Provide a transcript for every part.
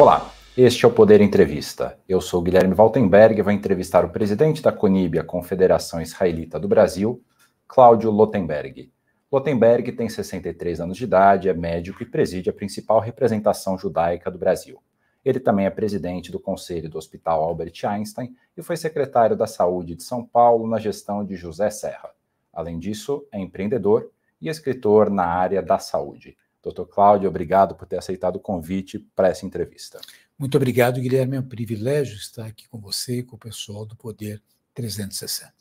Olá, este é o Poder Entrevista. Eu sou Guilherme Waltenberg e vou entrevistar o presidente da CONIB, a Confederação Israelita do Brasil, Cláudio Lotenberg. Lotenberg tem 63 anos de idade, é médico e preside a principal representação judaica do Brasil. Ele também é presidente do Conselho do Hospital Albert Einstein e foi secretário da Saúde de São Paulo na gestão de José Serra. Além disso, é empreendedor e escritor na área da saúde. Doutor Cláudio, obrigado por ter aceitado o convite para essa entrevista. Muito obrigado, Guilherme. É um privilégio estar aqui com você e com o pessoal do Poder 360.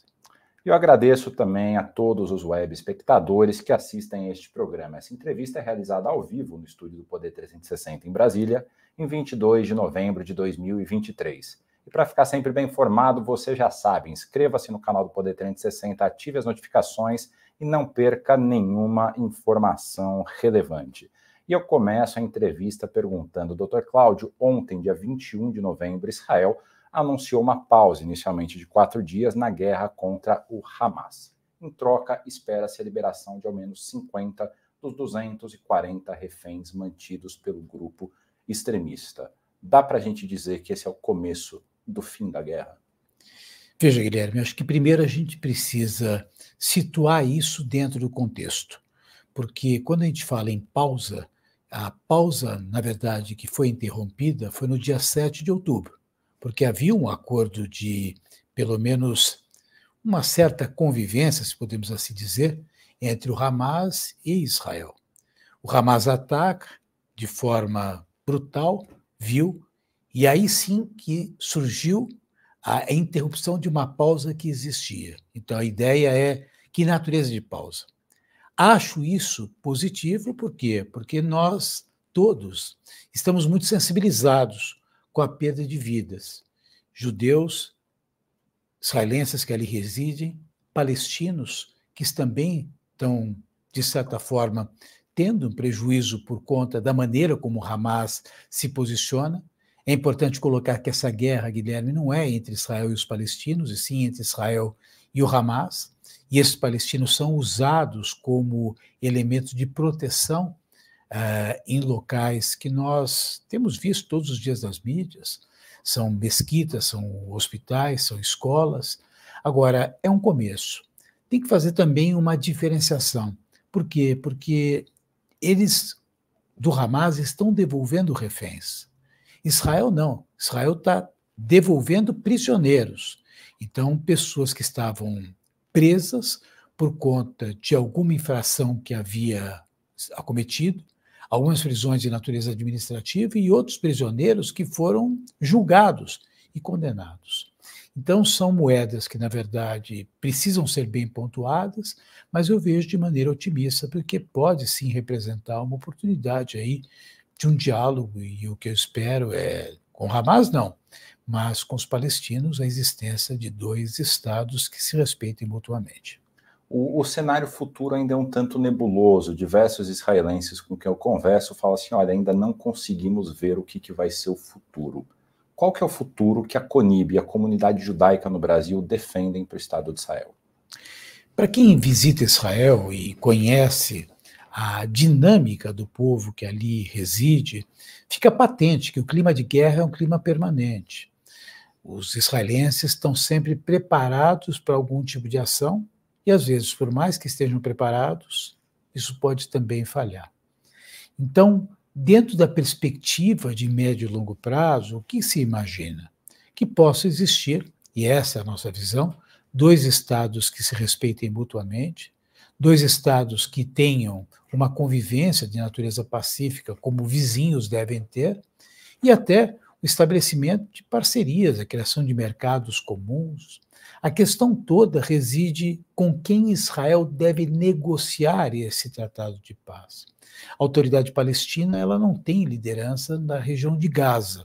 Eu agradeço também a todos os web espectadores que assistem a este programa. Essa entrevista é realizada ao vivo no estúdio do Poder 360 em Brasília, em 22 de novembro de 2023. E para ficar sempre bem informado, você já sabe, inscreva-se no canal do Poder 360, ative as notificações e não perca nenhuma informação relevante. E eu começo a entrevista perguntando, Dr. Cláudio, ontem, dia 21 de novembro, Israel anunciou uma pausa inicialmente de quatro dias na guerra contra o Hamas. Em troca, espera-se a liberação de ao menos 50 dos 240 reféns mantidos pelo grupo extremista. Dá para a gente dizer que esse é o começo do fim da guerra? Veja, Guilherme, acho que primeiro a gente precisa situar isso dentro do contexto, porque quando a gente fala em pausa, a pausa, na verdade, que foi interrompida foi no dia 7 de outubro porque havia um acordo de, pelo menos, uma certa convivência, se podemos assim dizer, entre o Hamas e Israel. O Hamas ataca de forma brutal, viu, e aí sim que surgiu a interrupção de uma pausa que existia. Então a ideia é que natureza de pausa. Acho isso positivo, por quê? Porque nós todos estamos muito sensibilizados com a perda de vidas. Judeus, israelenses que ali residem, palestinos que também estão, de certa forma, tendo um prejuízo por conta da maneira como Hamas se posiciona. É importante colocar que essa guerra, Guilherme, não é entre Israel e os palestinos, e sim entre Israel e o Hamas. E esses palestinos são usados como elementos de proteção uh, em locais que nós temos visto todos os dias nas mídias. São mesquitas, são hospitais, são escolas. Agora, é um começo. Tem que fazer também uma diferenciação. Por quê? Porque eles do Hamas estão devolvendo reféns. Israel não. Israel está devolvendo prisioneiros. Então, pessoas que estavam presas por conta de alguma infração que havia acometido, algumas prisões de natureza administrativa e outros prisioneiros que foram julgados e condenados. Então, são moedas que, na verdade, precisam ser bem pontuadas, mas eu vejo de maneira otimista, porque pode sim representar uma oportunidade aí de um diálogo, e o que eu espero é, com Hamas, não, mas com os palestinos, a existência de dois estados que se respeitem mutuamente. O, o, cenário futuro ainda é um tanto nebuloso. Diversos israelenses com quem eu converso falam assim: olha, ainda não conseguimos ver o que, que vai ser o futuro. Qual que é o futuro que a CONIB e a comunidade judaica no Brasil defendem para o Estado de Israel? Para quem visita Israel e conhece a dinâmica do povo que ali reside, fica patente que o clima de guerra é um clima permanente. Os israelenses estão sempre preparados para algum tipo de ação, e às vezes, por mais que estejam preparados, isso pode também falhar. Então, dentro da perspectiva de médio e longo prazo, o que se imagina? Que possa existir, e essa é a nossa visão, dois estados que se respeitem mutuamente, dois estados que tenham uma convivência de natureza pacífica, como vizinhos devem ter, e até o estabelecimento de parcerias, a criação de mercados comuns, a questão toda reside com quem Israel deve negociar esse tratado de paz. A autoridade palestina ela não tem liderança na região de Gaza.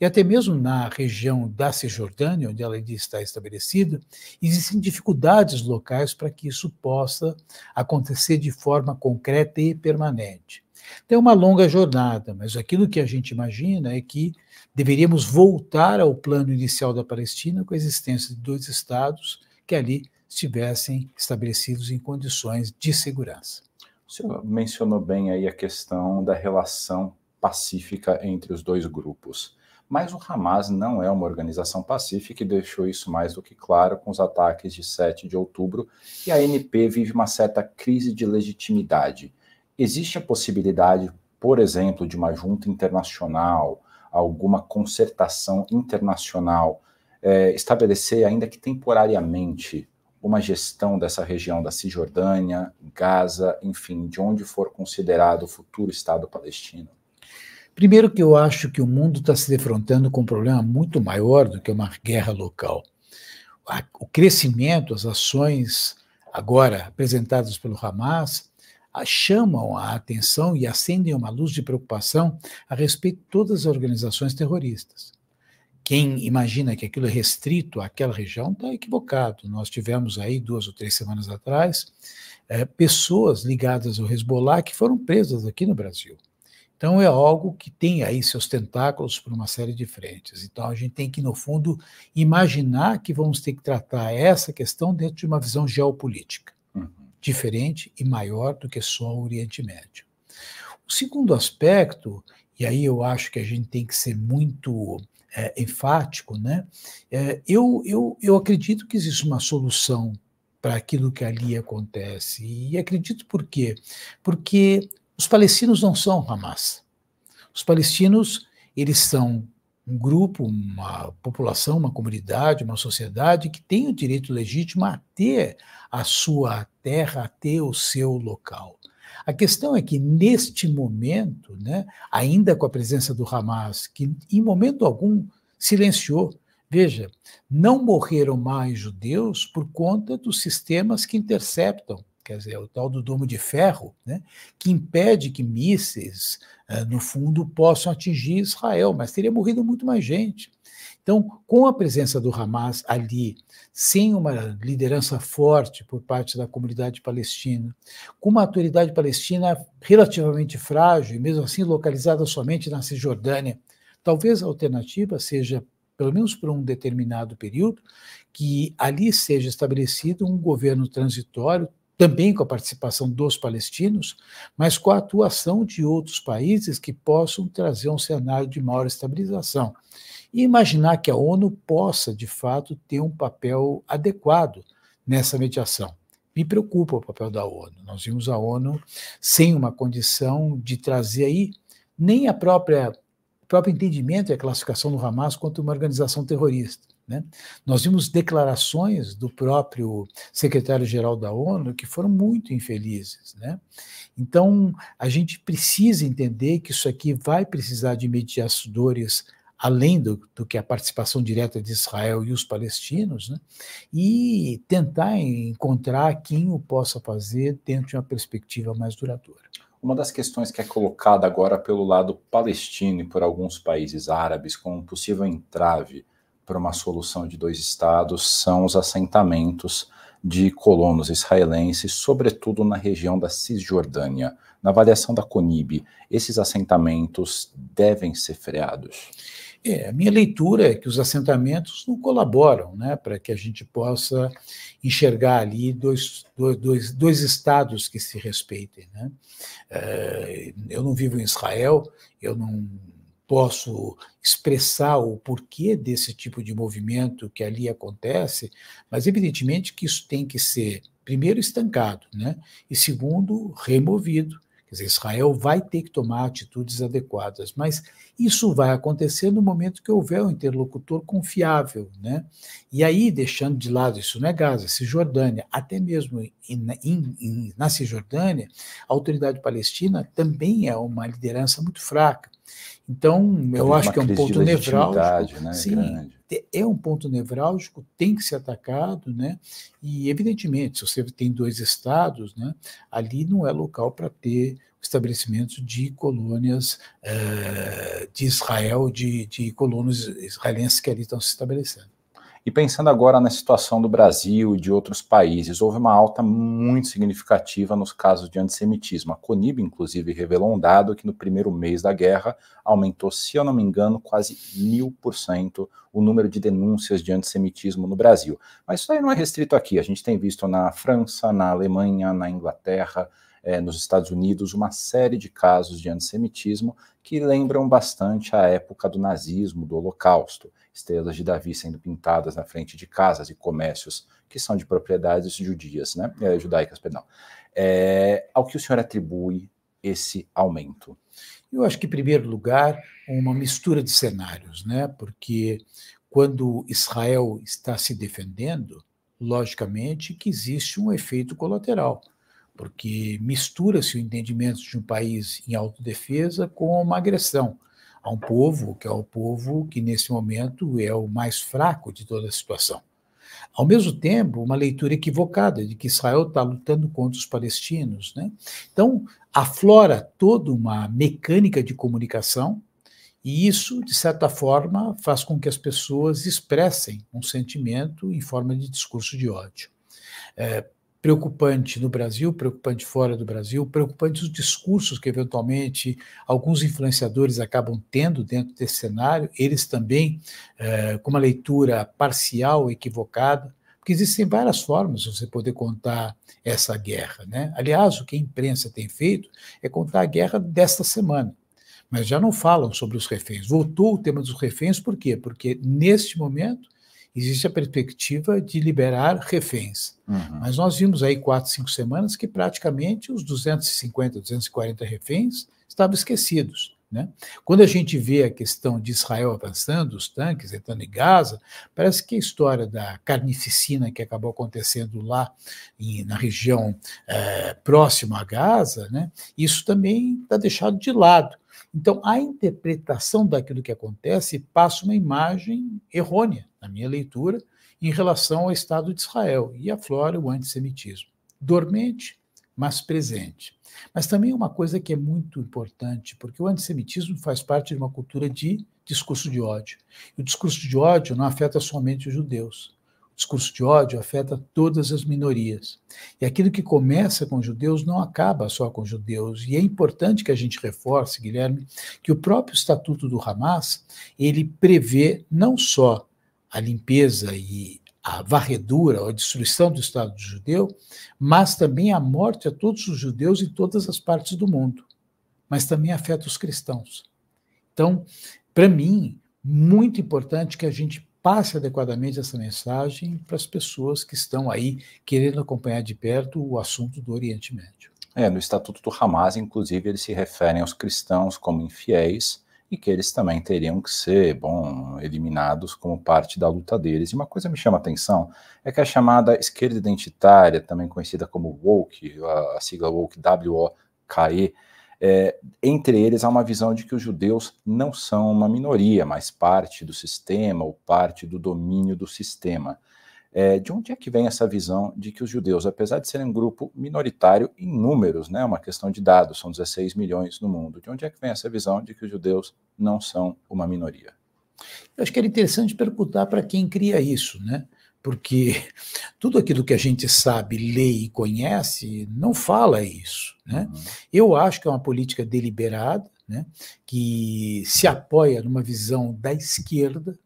E até mesmo na região da Cisjordânia, onde ela está estabelecida, existem dificuldades locais para que isso possa acontecer de forma concreta e permanente. Então, é uma longa jornada, mas aquilo que a gente imagina é que deveríamos voltar ao plano inicial da Palestina com a existência de dois estados que ali estivessem estabelecidos em condições de segurança. O senhor mencionou bem aí a questão da relação pacífica entre os dois grupos. Mas o Hamas não é uma organização pacífica e deixou isso mais do que claro com os ataques de 7 de outubro, e a ANP vive uma certa crise de legitimidade. Existe a possibilidade, por exemplo, de uma junta internacional, alguma concertação internacional, é, estabelecer, ainda que temporariamente, uma gestão dessa região da Cisjordânia, Gaza, enfim, de onde for considerado o futuro Estado palestino? Primeiro, que eu acho que o mundo está se defrontando com um problema muito maior do que uma guerra local. O crescimento, as ações agora apresentadas pelo Hamas chamam a atenção e acendem uma luz de preocupação a respeito de todas as organizações terroristas. Quem imagina que aquilo é restrito àquela região está equivocado. Nós tivemos aí, duas ou três semanas atrás, é, pessoas ligadas ao Hezbollah que foram presas aqui no Brasil. Então é algo que tem aí seus tentáculos por uma série de frentes. Então a gente tem que, no fundo, imaginar que vamos ter que tratar essa questão dentro de uma visão geopolítica, uhum. diferente e maior do que só o Oriente Médio. O segundo aspecto, e aí eu acho que a gente tem que ser muito é, enfático, né? É, eu, eu, eu acredito que existe uma solução para aquilo que ali acontece. E acredito por quê? Porque os palestinos não são Hamas. Os palestinos, eles são um grupo, uma população, uma comunidade, uma sociedade que tem o direito legítimo a ter a sua terra, a ter o seu local. A questão é que, neste momento, né, ainda com a presença do Hamas, que em momento algum silenciou, veja, não morreram mais judeus por conta dos sistemas que interceptam quer dizer, o tal do domo de ferro, né, que impede que mísseis, uh, no fundo, possam atingir Israel, mas teria morrido muito mais gente. Então, com a presença do Hamas ali, sem uma liderança forte por parte da comunidade palestina, com uma autoridade palestina relativamente frágil, e mesmo assim localizada somente na Cisjordânia, talvez a alternativa seja pelo menos por um determinado período, que ali seja estabelecido um governo transitório também com a participação dos palestinos, mas com a atuação de outros países que possam trazer um cenário de maior estabilização. E imaginar que a ONU possa, de fato, ter um papel adequado nessa mediação. Me preocupa o papel da ONU. Nós vimos a ONU sem uma condição de trazer aí nem a própria o próprio entendimento e a classificação do Hamas quanto uma organização terrorista. Né? Nós vimos declarações do próprio secretário-geral da ONU que foram muito infelizes. Né? Então, a gente precisa entender que isso aqui vai precisar de mediadores além do, do, que a participação direta de Israel e os palestinos, né? e tentar encontrar quem o possa fazer dentro de uma perspectiva mais duradoura. Uma das questões que é colocada agora pelo lado palestino e por alguns países árabes como possível entrave para uma solução de dois estados são os assentamentos de colonos israelenses, sobretudo na região da Cisjordânia. Na avaliação da CONIB, esses assentamentos devem ser freados? É, a minha leitura é que os assentamentos não colaboram né, para que a gente possa enxergar ali dois, dois, dois estados que se respeitem. Né? É, eu não vivo em Israel, eu não posso expressar o porquê desse tipo de movimento que ali acontece, mas evidentemente que isso tem que ser, primeiro, estancado, né? e segundo, removido. Quer dizer, Israel vai ter que tomar atitudes adequadas, mas isso vai acontecer no momento que houver um interlocutor confiável. Né? E aí, deixando de lado, isso não é Gaza, Cisjordânia, até mesmo em, em, na Cisjordânia, a autoridade palestina também é uma liderança muito fraca. Então, eu acho que é um ponto nevrálgico. Né, sim, grande. é um ponto nevrálgico, tem que ser atacado, né? E, evidentemente, se você tem dois estados, né, ali não é local para ter estabelecimento de colônias é, de Israel, de, de colonos israelenses que ali estão se estabelecendo. E pensando agora na situação do Brasil e de outros países, houve uma alta muito significativa nos casos de antissemitismo. A CONIB, inclusive, revelou um dado que no primeiro mês da guerra aumentou, se eu não me engano, quase mil por cento o número de denúncias de antissemitismo no Brasil. Mas isso aí não é restrito aqui. A gente tem visto na França, na Alemanha, na Inglaterra, é, nos Estados Unidos uma série de casos de antissemitismo que lembram bastante a época do nazismo, do Holocausto. Estrelas de Davi sendo pintadas na frente de casas e comércios que são de propriedades judias, né? É, judaicas, perdão. É, ao que o senhor atribui esse aumento? Eu acho que, em primeiro lugar, uma mistura de cenários, né? Porque quando Israel está se defendendo, logicamente que existe um efeito colateral, porque mistura-se o entendimento de um país em autodefesa com uma agressão a um povo que é o povo que, nesse momento, é o mais fraco de toda a situação. Ao mesmo tempo, uma leitura equivocada de que Israel está lutando contra os palestinos. Né? Então, aflora toda uma mecânica de comunicação e isso, de certa forma, faz com que as pessoas expressem um sentimento em forma de discurso de ódio. É preocupante no Brasil, preocupante fora do Brasil, preocupante os discursos que, eventualmente, alguns influenciadores acabam tendo dentro desse cenário, eles também é, com uma leitura parcial, equivocada, porque existem várias formas de você poder contar essa guerra. Né? Aliás, o que a imprensa tem feito é contar a guerra desta semana mas já não falam sobre os reféns. Voltou o tema dos reféns, por quê? Porque neste momento existe a perspectiva de liberar reféns. Uhum. Mas nós vimos aí quatro, cinco semanas que praticamente os 250, 240 reféns estavam esquecidos. Né? Quando a gente vê a questão de Israel avançando, os tanques entrando em Gaza, parece que a história da carnificina que acabou acontecendo lá em, na região é, próxima a Gaza, né, isso também está deixado de lado. Então, a interpretação daquilo que acontece passa uma imagem errônea, na minha leitura, em relação ao Estado de Israel e aflora o antissemitismo. Dormente, mas presente. Mas também uma coisa que é muito importante, porque o antissemitismo faz parte de uma cultura de discurso de ódio. E o discurso de ódio não afeta somente os judeus discurso de ódio afeta todas as minorias. E aquilo que começa com judeus não acaba só com judeus. E é importante que a gente reforce, Guilherme, que o próprio estatuto do Hamas, ele prevê não só a limpeza e a varredura, a destruição do Estado judeu, mas também a morte a todos os judeus em todas as partes do mundo. Mas também afeta os cristãos. Então, para mim, muito importante que a gente passe adequadamente essa mensagem para as pessoas que estão aí querendo acompanhar de perto o assunto do Oriente Médio. É, no Estatuto do Hamas, inclusive, eles se referem aos cristãos como infiéis e que eles também teriam que ser, bom, eliminados como parte da luta deles. E uma coisa me chama a atenção é que a chamada esquerda identitária, também conhecida como woke, a, sigla woke W-O-K-E, é, entre eles há uma visão de que os judeus não são uma minoria, mas parte do sistema ou parte do domínio do sistema. É, de onde é que vem essa visão de que os judeus, apesar de serem um grupo minoritário em números, né, uma questão de dados, são 16 milhões no mundo, de onde é que vem essa visão de que os judeus não são uma minoria? Eu acho que era interessante perguntar para quem cria isso, né? Porque tudo aquilo que a gente sabe, lê e conhece não fala isso. Né? Uhum. Eu acho que é uma política deliberada, né, que se apoia numa visão da esquerda,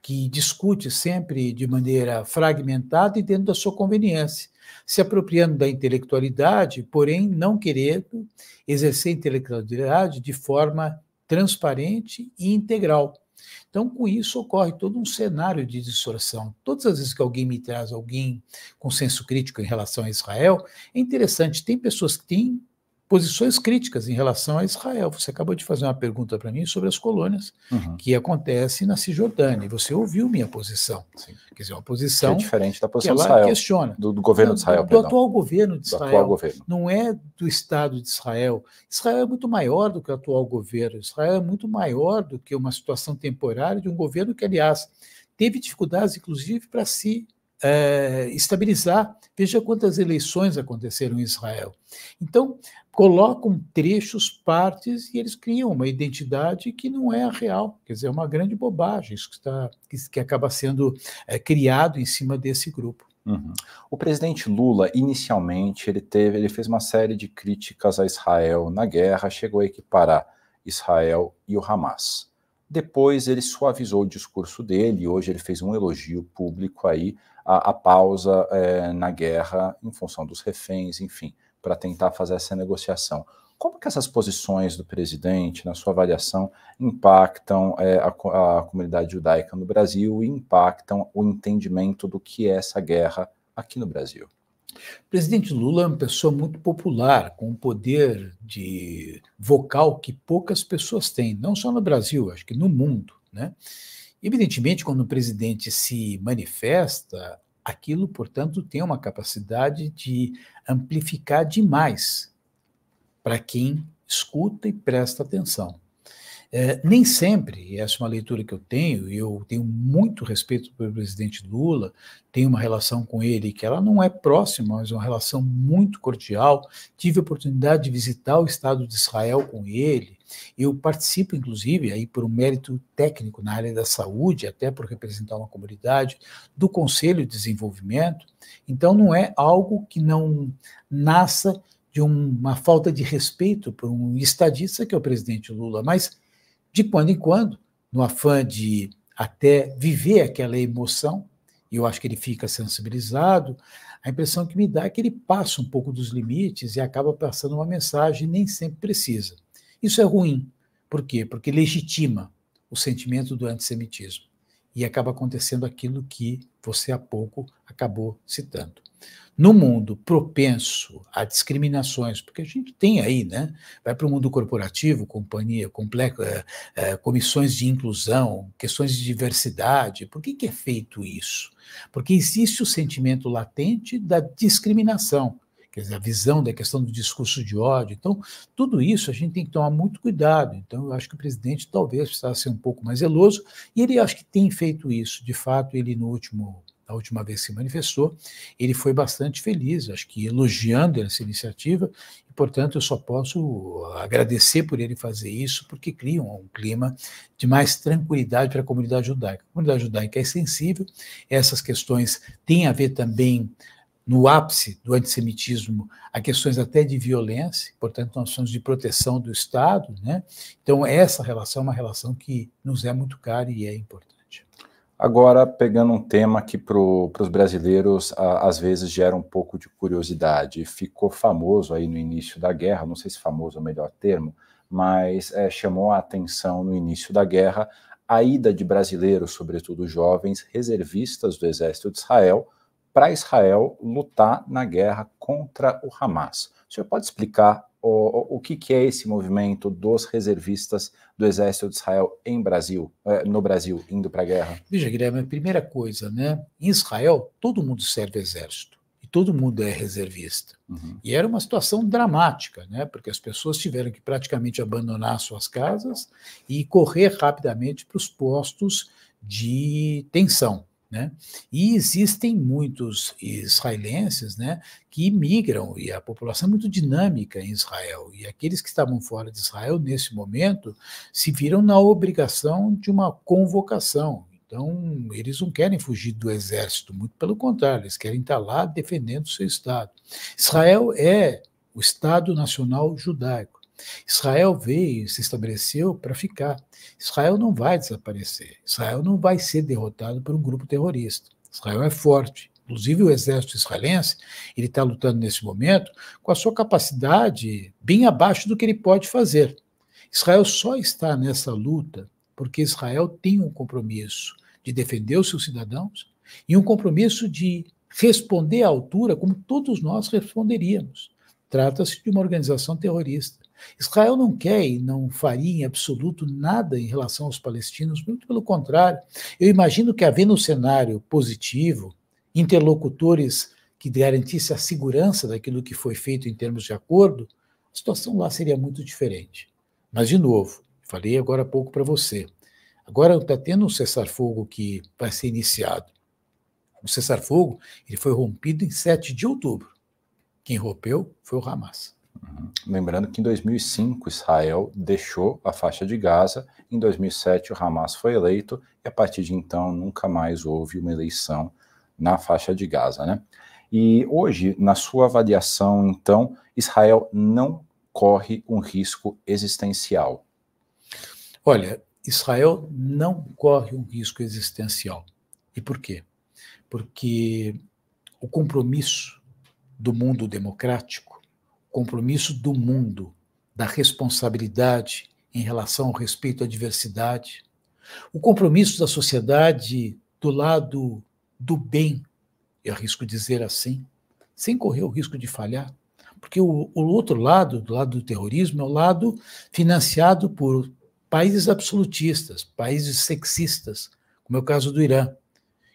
que discute sempre de maneira fragmentada e dentro da sua conveniência, se apropriando da intelectualidade, porém não querendo exercer a intelectualidade de forma transparente e integral. Então, com isso, ocorre todo um cenário de distorção. Todas as vezes que alguém me traz alguém com senso crítico em relação a Israel, é interessante, tem pessoas que têm posições críticas em relação a Israel. Você acabou de fazer uma pergunta para mim sobre as colônias uhum. que acontecem na Cisjordânia. Você ouviu minha posição. Sim. Quer dizer, uma posição que é diferente da posição que ela de Israel, questiona. Do, do governo de Israel. Do, do atual governo de Israel. Governo. Não é do Estado de Israel. Israel é muito maior do que o atual governo. Israel é muito maior do que uma situação temporária de um governo que, aliás, teve dificuldades, inclusive, para se é, estabilizar. Veja quantas eleições aconteceram em Israel. Então, colocam trechos, partes, e eles criam uma identidade que não é a real. Quer dizer, é uma grande bobagem isso que, está, que, acaba sendo é, criado em cima desse grupo. Uhum. O presidente Lula, inicialmente, ele teve, ele fez uma série de críticas a Israel na guerra, chegou a equiparar Israel e o Hamas. Depois ele suavizou o discurso dele, hoje ele fez um elogio público aí à, à pausa é, na guerra em função dos reféns, enfim para tentar fazer essa negociação. Como que essas posições do presidente, na sua avaliação, impactam é, a, a, comunidade judaica no Brasil e impactam o entendimento do que é essa guerra aqui no Brasil? O presidente Lula é uma pessoa muito popular, com um poder de vocal que poucas pessoas têm, não só no Brasil, acho que no mundo. Né? Evidentemente, quando o presidente se manifesta, aquilo, portanto, tem uma capacidade de amplificar demais para quem escuta e presta atenção. É, nem sempre, essa é uma leitura que eu tenho, e eu tenho muito respeito pelo presidente Lula, tenho uma relação com ele que ela não é próxima, mas uma relação muito cordial. Tive a oportunidade de visitar o Estado de Israel com ele. Eu participo, inclusive, aí por um mérito técnico na área da saúde, até por representar uma comunidade, do Conselho de Desenvolvimento. Então, não é algo que não nasça de uma falta de respeito por um estadista que é o presidente Lula, mas de quando em quando, no afã de até viver aquela emoção, e eu acho que ele fica sensibilizado, a impressão que me dá é que ele passa um pouco dos limites e acaba passando uma mensagem nem sempre precisa. Isso é ruim. Por quê? Porque legitima o sentimento do antissemitismo. E acaba acontecendo aquilo que você há pouco acabou citando no mundo propenso a discriminações, porque a gente tem aí, né? Vai para o mundo corporativo, companhia, complexo, é, é, comissões de inclusão, questões de diversidade. Por que, que é feito isso? Porque existe o sentimento latente da discriminação, quer dizer, a visão da questão do discurso de ódio. Então, tudo isso a gente tem que tomar muito cuidado. Então, eu acho que o presidente talvez precisasse ser um pouco mais zeloso, e ele acho que tem feito isso. De fato, ele no último a última vez se manifestou, ele foi bastante feliz, acho que elogiando essa iniciativa, e, portanto, eu só posso agradecer por ele fazer isso, porque cria um, um clima de mais tranquilidade para a comunidade judaica. A comunidade judaica é sensível, essas questões têm a ver também no ápice do antissemitismo a questões até de violência, portanto, nós somos de proteção do Estado, né? Então, essa relação é uma relação que nos é muito cara e é importante. Agora, pegando um tema que para os brasileiros a, às vezes gera um pouco de curiosidade, ficou famoso aí no início da guerra, não sei se famoso é o melhor termo, mas é, chamou a atenção no início da guerra a ida de brasileiros, sobretudo jovens, reservistas do exército de Israel, para Israel lutar na guerra contra o Hamas. O senhor pode explicar o, o que, que, é esse movimento dos reservistas do Exército de Israel em Brasil, eh, no Brasil, indo para a guerra? Veja, Guilherme, a primeira coisa, né? Em Israel, todo mundo serve exército e todo mundo é reservista. Uhum. E era uma situação dramática, né? Porque as pessoas tiveram que praticamente abandonar suas casas e correr rapidamente para os postos de tensão. Né? E existem muitos israelenses né, que migram, e a população é muito dinâmica em Israel. E aqueles que estavam fora de Israel, nesse momento, se viram na obrigação de uma convocação. Então, eles não querem fugir do exército, muito pelo contrário, eles querem estar lá defendendo o seu Estado. Israel é o Estado Nacional Judaico. Israel veio se estabeleceu para ficar. Israel não vai desaparecer. Israel não vai ser derrotado por um grupo terrorista. Israel é forte. Inclusive o exército israelense, ele está lutando nesse momento com a sua capacidade bem abaixo do que ele pode fazer. Israel só está nessa luta porque Israel tem um compromisso de defender os seus cidadãos e um compromisso de responder à altura como todos nós responderíamos. Trata-se de uma organização terrorista. Israel não quer e não faria em absoluto nada em relação aos palestinos, muito pelo contrário. Eu imagino que, havendo um cenário positivo, interlocutores que garantissem a segurança daquilo que foi feito em termos de acordo, a situação lá seria muito diferente. Mas, de novo, falei agora há pouco para você. Agora está tendo um cessar-fogo que vai ser iniciado. O cessar-fogo ele foi rompido em 7 de outubro. Quem rompeu foi o Hamas. Uhum. Lembrando que em 2005 Israel deixou a faixa de Gaza, em 2007 o Hamas foi eleito e a partir de então nunca mais houve uma eleição na faixa de Gaza, né? E hoje, na sua avaliação, então, Israel não corre um risco existencial. Olha, Israel não corre um risco existencial. E por quê? Porque o compromisso do mundo democrático compromisso do mundo, da responsabilidade em relação ao respeito à diversidade, o compromisso da sociedade do lado do bem, eu arrisco dizer assim, sem correr o risco de falhar. Porque o, o outro lado, do lado do terrorismo, é o lado financiado por países absolutistas, países sexistas, como é o caso do Irã,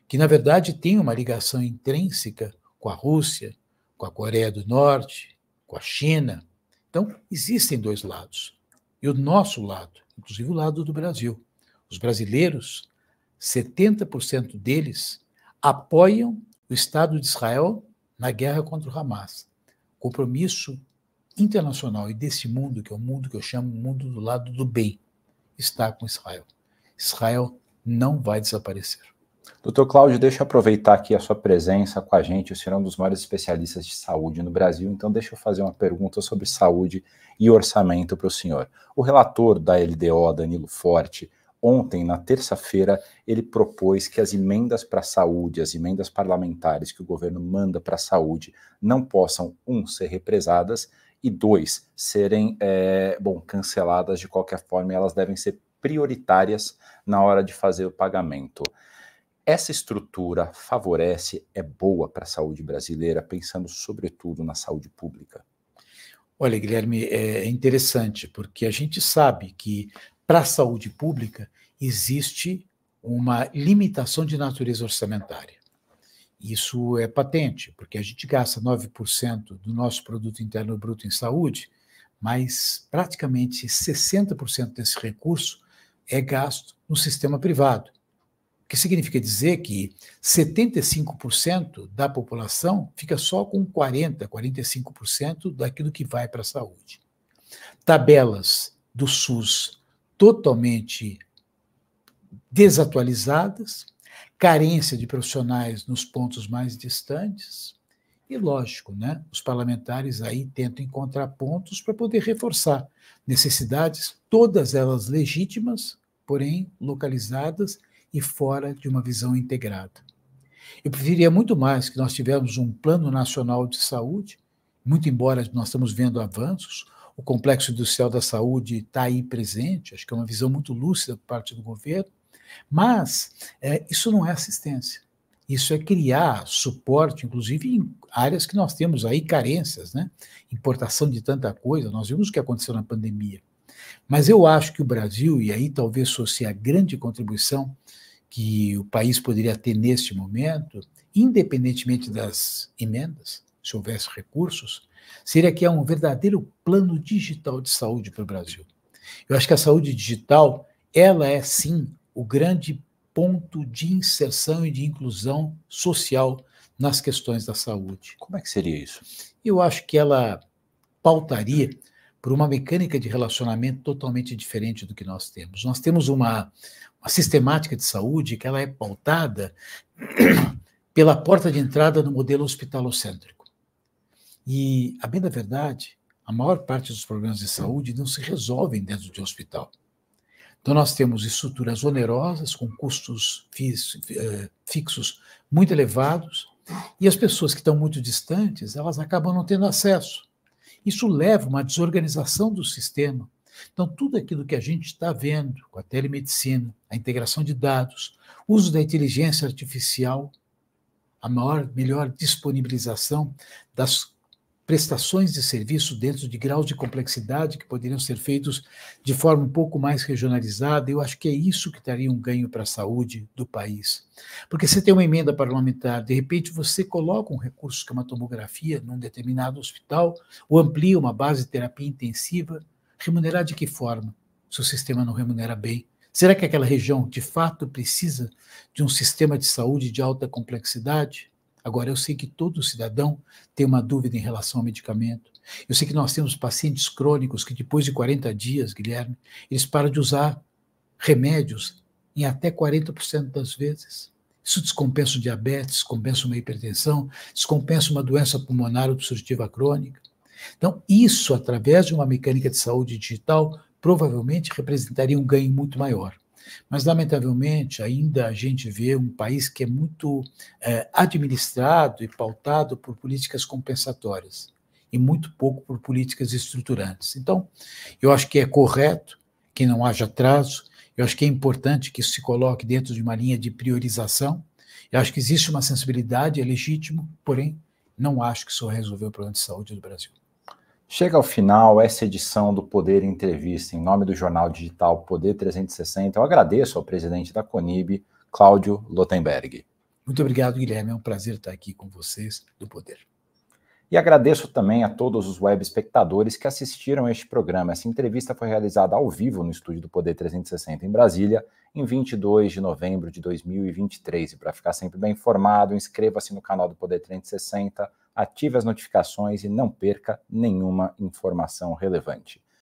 que na verdade tem uma ligação intrínseca com a Rússia, com a Coreia do Norte, com a China. Então, existem dois lados. E o nosso lado, inclusive o lado do Brasil. Os brasileiros, 70% deles apoiam o Estado de Israel na guerra contra o Hamas. Compromisso internacional e desse mundo, que é o mundo que eu chamo mundo do lado do bem, está com Israel. Israel não vai desaparecer. Doutor Cláudio, deixa eu aproveitar aqui a sua presença com a gente. O senhor é um dos maiores especialistas de saúde no Brasil, então deixa eu fazer uma pergunta sobre saúde e orçamento para o senhor. O relator da LDO, Danilo Forte, ontem, na terça-feira, ele propôs que as emendas para a saúde, as emendas parlamentares que o governo manda para a saúde, não possam, um, ser represadas e, dois, serem, é, bom, canceladas de qualquer forma e elas devem ser prioritárias na hora de fazer o pagamento. Essa estrutura favorece, é boa para a saúde brasileira, pensando sobretudo na saúde pública? Olha, Guilherme, é interessante, porque a gente sabe que para a saúde pública existe uma limitação de natureza orçamentária. Isso é patente, porque a gente gasta 9% do nosso produto interno bruto em saúde, mas praticamente 60% desse recurso é gasto no sistema privado. Que significa dizer que 75% da população fica só com 40%, 45% daquilo que vai para a saúde. Tabelas do SUS totalmente desatualizadas, carência de profissionais nos pontos mais distantes, e lógico, né, os parlamentares aí tentam encontrar pontos para poder reforçar necessidades, todas elas legítimas, porém localizadas e fora de uma visão integrada. Eu preferiria muito mais que nós tivéssemos um plano nacional de saúde, muito embora nós estamos vendo avanços, o complexo industrial da saúde está aí presente, acho que é uma visão muito lúcida por parte do governo, mas é, isso não é assistência. Isso é criar suporte, inclusive em áreas que nós temos aí carências, né? Importação de tanta coisa, nós vimos o que aconteceu na pandemia. Mas eu acho que o Brasil, e aí talvez fosse a grande contribuição que o país poderia ter neste momento, independentemente das emendas, se houvesse recursos, seria que é um verdadeiro plano digital de saúde para o Brasil. Eu acho que a saúde digital, ela é sim o grande ponto de inserção e de inclusão social nas questões da saúde. Como é que seria isso? Eu acho que ela pautaria por uma mecânica de relacionamento totalmente diferente do que nós temos. Nós temos uma, uma sistemática de saúde que ela é pautada pela porta de entrada no modelo hospitalocêntrico. E, a bem da verdade, a maior parte dos problemas de saúde não se resolvem dentro de um hospital. Então, nós temos estruturas onerosas, com custos eh, fixos muito elevados, e as pessoas que estão muito distantes, elas acabam não tendo acesso. Isso leva a uma desorganização do sistema. Então, tudo aquilo que a gente está vendo com a telemedicina, a integração de dados, uso da inteligência artificial, a maior, melhor disponibilização das prestações de serviço dentro de graus de complexidade que poderiam ser feitos de forma um pouco mais regionalizada. Eu acho que é isso que daria um ganho para a saúde do país. Porque você tem uma emenda parlamentar, de repente você coloca um recurso que é uma tomografia num determinado hospital, ou amplia uma base de terapia intensiva, remunerar de que forma? Se o sistema não remunera bem. Será que aquela região de fato precisa de um sistema de saúde de alta complexidade? Agora, eu sei que todo cidadão tem uma dúvida em relação ao medicamento. Eu sei que nós temos pacientes crônicos que, depois de 40 dias, Guilherme, eles param de usar remédios em até 40% das vezes. Isso descompensa o diabetes, descompensa uma hipertensão, descompensa uma doença pulmonar obstrutiva crônica. Então, isso, através de uma mecânica de saúde digital, provavelmente representaria um ganho muito maior. Mas, lamentavelmente, ainda a gente vê um país que é muito é, administrado e pautado por políticas compensatórias. e muito pouco por políticas estruturantes. Então, eu acho que é correto que não haja atraso, eu acho que é importante que isso se coloque dentro de uma linha de priorização. Eu acho que existe uma sensibilidade, é legítimo, porém, não acho que isso resolveu o problema de saúde do Brasil. Chega ao final essa edição do Poder Entrevista. Em nome do jornal digital Poder 360, eu agradeço ao presidente da Conib, Cláudio Lotenberg. Muito obrigado, Guilherme. É um prazer estar aqui com vocês do Poder. E agradeço também a todos os web espectadores que assistiram a este programa. Essa entrevista foi realizada ao vivo no estúdio do Poder 360 em Brasília, em 22 de novembro de 2023. E para ficar sempre bem informado, inscreva-se no canal do Poder 360, ative as notificações e não perca nenhuma informação relevante.